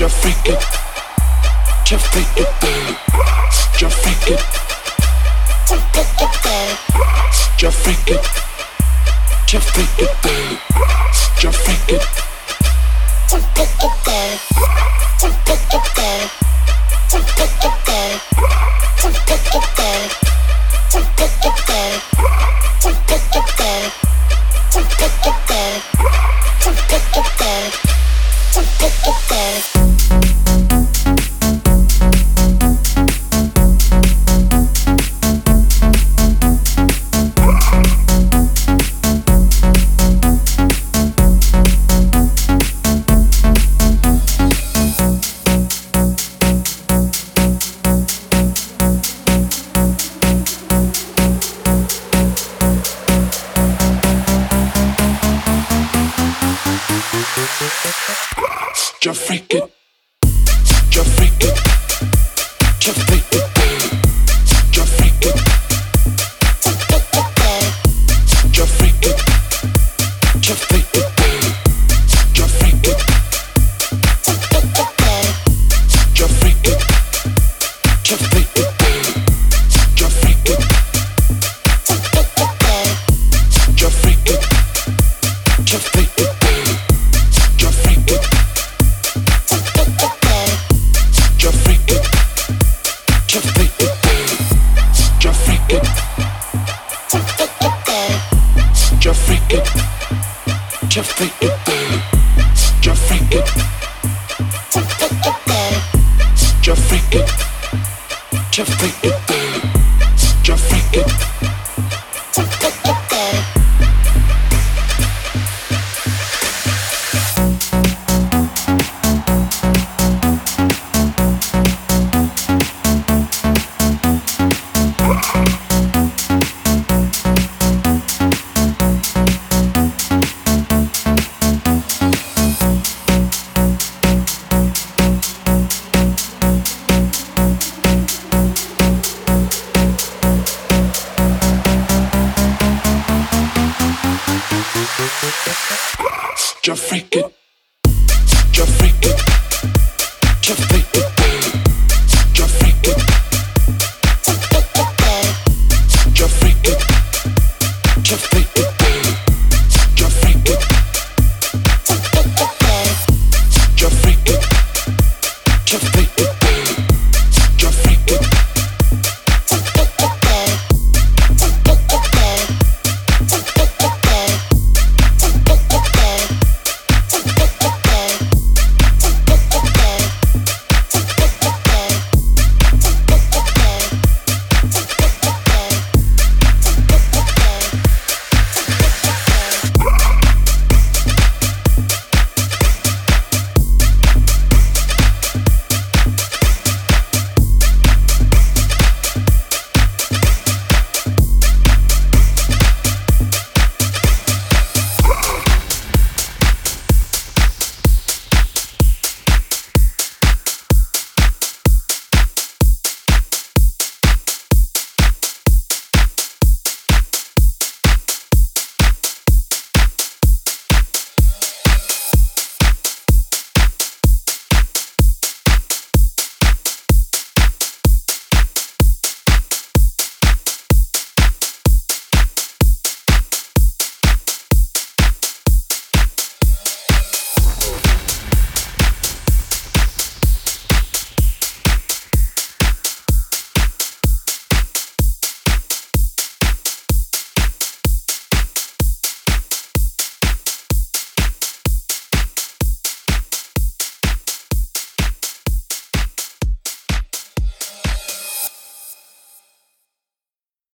Já freak it. Já freak it down. Já freak it. Já freak it down. Já freak it. Já freak it down. Já freak it. Já freak it down. Já freak it down. Já freak it down. Já freak it down. Já freak it down. dance. your freaking, such your freaking, such your freaking. just take it there, just take it, just take it just it, just it just it. You're freaking